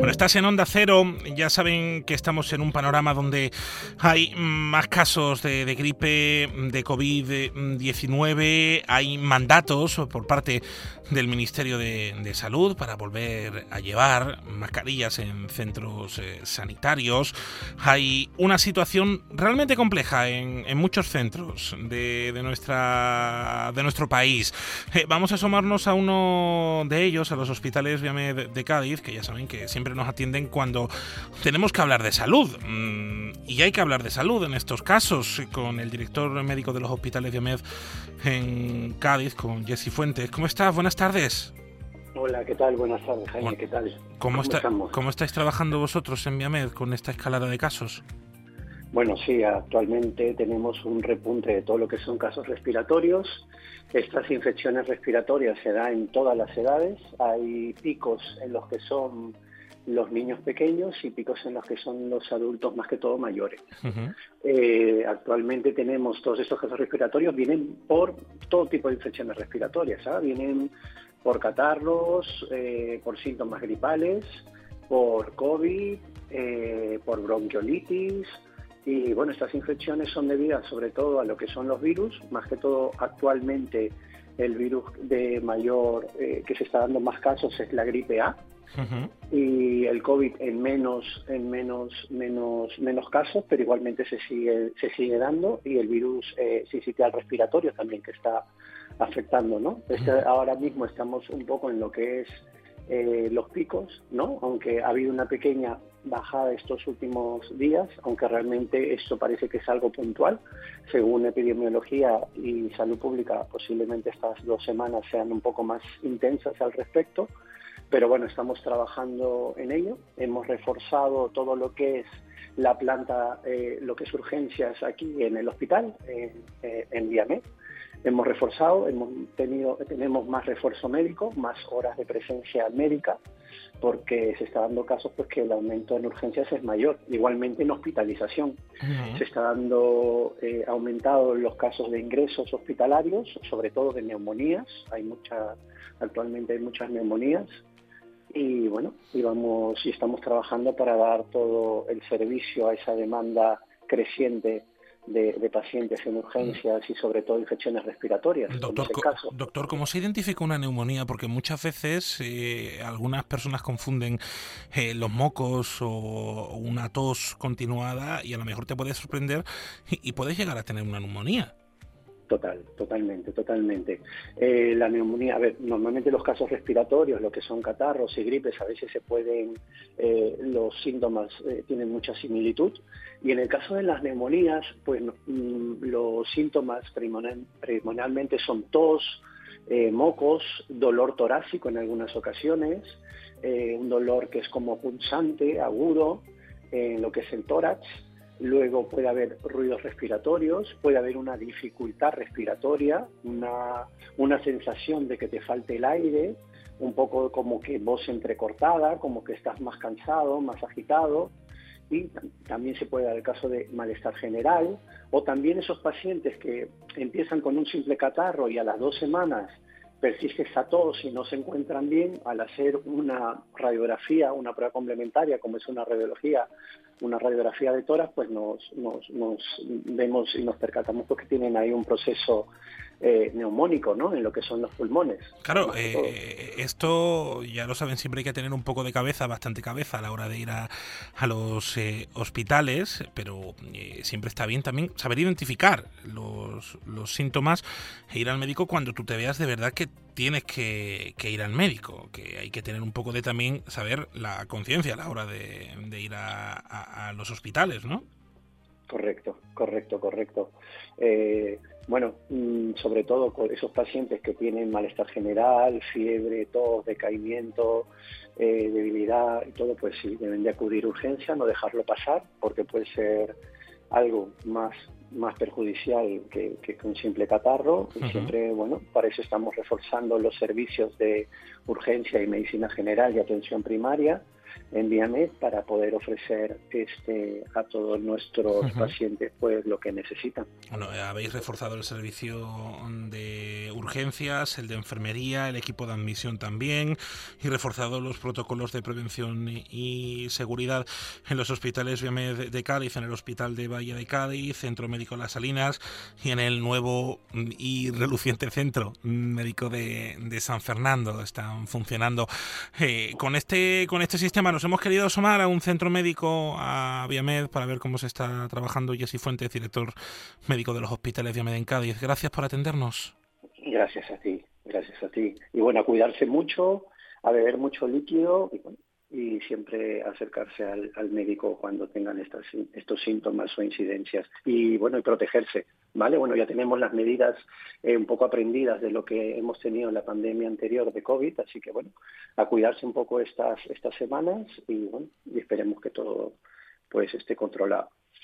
Bueno, estás en Onda Cero, ya saben que estamos en un panorama donde hay más casos de, gripe, de COVID-19, hay mandatos por parte del Ministerio de, Salud para volver a llevar mascarillas en centros eh, sanitarios. Hay una situación realmente compleja en, muchos centros de, nuestra, de nuestro país. Eh, vamos a asomarnos a uno de ellos, a los hospitales de, de Cádiz, que ya saben que siempre nos atienden cuando tenemos que hablar de salud. Mm, y hay que hablar de salud en estos casos, con el director médico de los hospitales de AMED en Cádiz, con Jesse Fuentes. ¿Cómo estás? Buenas tardes. Hola, ¿qué tal? Buenas tardes, Jaime, ¿qué tal? ¿Cómo, ¿Cómo estáis trabajando vosotros en Viamed con esta escalada de casos? Bueno, sí, actualmente tenemos un repunte de todo lo que son casos respiratorios. Estas infecciones respiratorias se dan en todas las edades. Hay picos en los que son los niños pequeños y picos en los que son los adultos más que todo mayores. Eh, actualmente tenemos todos estos casos respiratorios, vienen por todo tipo de infecciones respiratorias, ¿ah? vienen por catarros, eh, por síntomas gripales, por COVID, eh, por bronquiolitis. Y bueno, estas infecciones son debidas sobre todo a lo que son los virus, más que todo actualmente el virus de mayor que se está dando más casos es la gripe A, y el COVID en menos, en menos, menos, menos casos, pero igualmente se sigue, se sigue dando y el virus eh, al respiratorio también que está afectando, ¿no? Este, ahora mismo estamos un poco en lo que es eh, los picos, ¿no? Aunque ha habido una pequeña bajada estos últimos días, aunque realmente esto parece que es algo puntual. Según epidemiología y salud pública, posiblemente estas dos semanas sean un poco más intensas al respecto. Pero bueno, estamos trabajando en ello. Hemos reforzado todo lo que es la planta, eh, lo que es urgencias aquí en el hospital, en, eh, en Hemos reforzado, hemos tenido, tenemos más refuerzo médico, más horas de presencia médica, porque se está dando casos pues que el aumento en urgencias es mayor. Igualmente en hospitalización. Se está dando eh, aumentado los casos de ingresos hospitalarios, sobre todo de neumonías. Hay mucha, actualmente hay muchas neumonías y bueno, y vamos y estamos trabajando para dar todo el servicio a esa demanda creciente de, pacientes en urgencias y sobre todo infecciones respiratorias. Doctor, doctor ¿cómo se identifica una neumonía? Porque muchas veces eh, algunas personas confunden eh, los mocos o una tos continuada y a lo mejor te puede sorprender y puedes llegar a tener una neumonía. Total, totalmente, totalmente. Eh, la neumonía, a ver, normalmente los casos respiratorios, lo que son catarros y gripes, a veces se pueden, eh, los síntomas eh, tienen mucha similitud. Y en el caso de las neumonías, pues mm, los síntomas primordialmente son tos, mocos, dolor torácico en algunas ocasiones, un dolor que es como punzante, agudo, en lo que es el tórax Luego puede haber ruidos respiratorios, puede haber una dificultad respiratoria, una, una sensación de que te falte el aire, un poco como que voz entrecortada, como que estás más cansado, más agitado. Y también se puede dar el caso de malestar general, o también esos pacientes que empiezan con un simple catarro y a las dos semanas persiste esa tos y no se encuentran bien, al hacer una radiografía, una prueba complementaria, como es una radiología una radiografía de toras, pues nos, nos, nos vemos y nos percatamos porque tienen ahí un proceso eh, neumónico, ¿no? En lo que son los pulmones. Claro, eh, esto ya lo saben, siempre hay que tener un poco de cabeza, bastante cabeza a la hora de ir a, a los eh, hospitales, pero siempre está bien también saber identificar los, los síntomas e ir al médico cuando tú te veas de verdad que tienes que, ir al médico, que hay que tener un poco de también saber la conciencia a la hora de, ir a, los hospitales, ¿no? Correcto, correcto, correcto. Bueno, mm, sobre todo con esos pacientes que tienen malestar general, fiebre, tos, decaimiento, eh, debilidad y todo, pues sí, deben de acudir urgencia, no dejarlo pasar, porque puede ser algo más más perjudicial que, que, un simple catarro. Y siempre, bueno, para eso estamos reforzando los servicios de urgencia y medicina general y atención primaria, en Viamed para poder ofrecer este a todos nuestros pacientes pues lo que necesitan. Bueno, habéis reforzado el servicio de urgencias, el de enfermería, el equipo de admisión también y reforzado los protocolos de prevención y seguridad en los hospitales de Cádiz, en el Hospital de Valle de Cádiz, Centro Médico Las Salinas y en el nuevo y reluciente Centro Médico de, de San Fernando. Están funcionando eh, con este con este sistema. Nos hemos querido asomar a un centro médico, a Viamed, para ver cómo se está trabajando. Jessy Fuentes, director médico de los hospitales Viamed en Cádiz. Gracias por atendernos. Gracias a ti, gracias a ti. Y bueno, a cuidarse mucho, a beber mucho líquido y, siempre acercarse al, médico cuando tengan estas, estos síntomas o incidencias. Y bueno, y protegerse, ¿vale? Bueno, ya tenemos las medidas eh, un poco aprendidas de lo que hemos tenido en la pandemia anterior de COVID, así que bueno, a cuidarse un poco estas, estas semanas y bueno, y esperemos que todo pues esté controlado.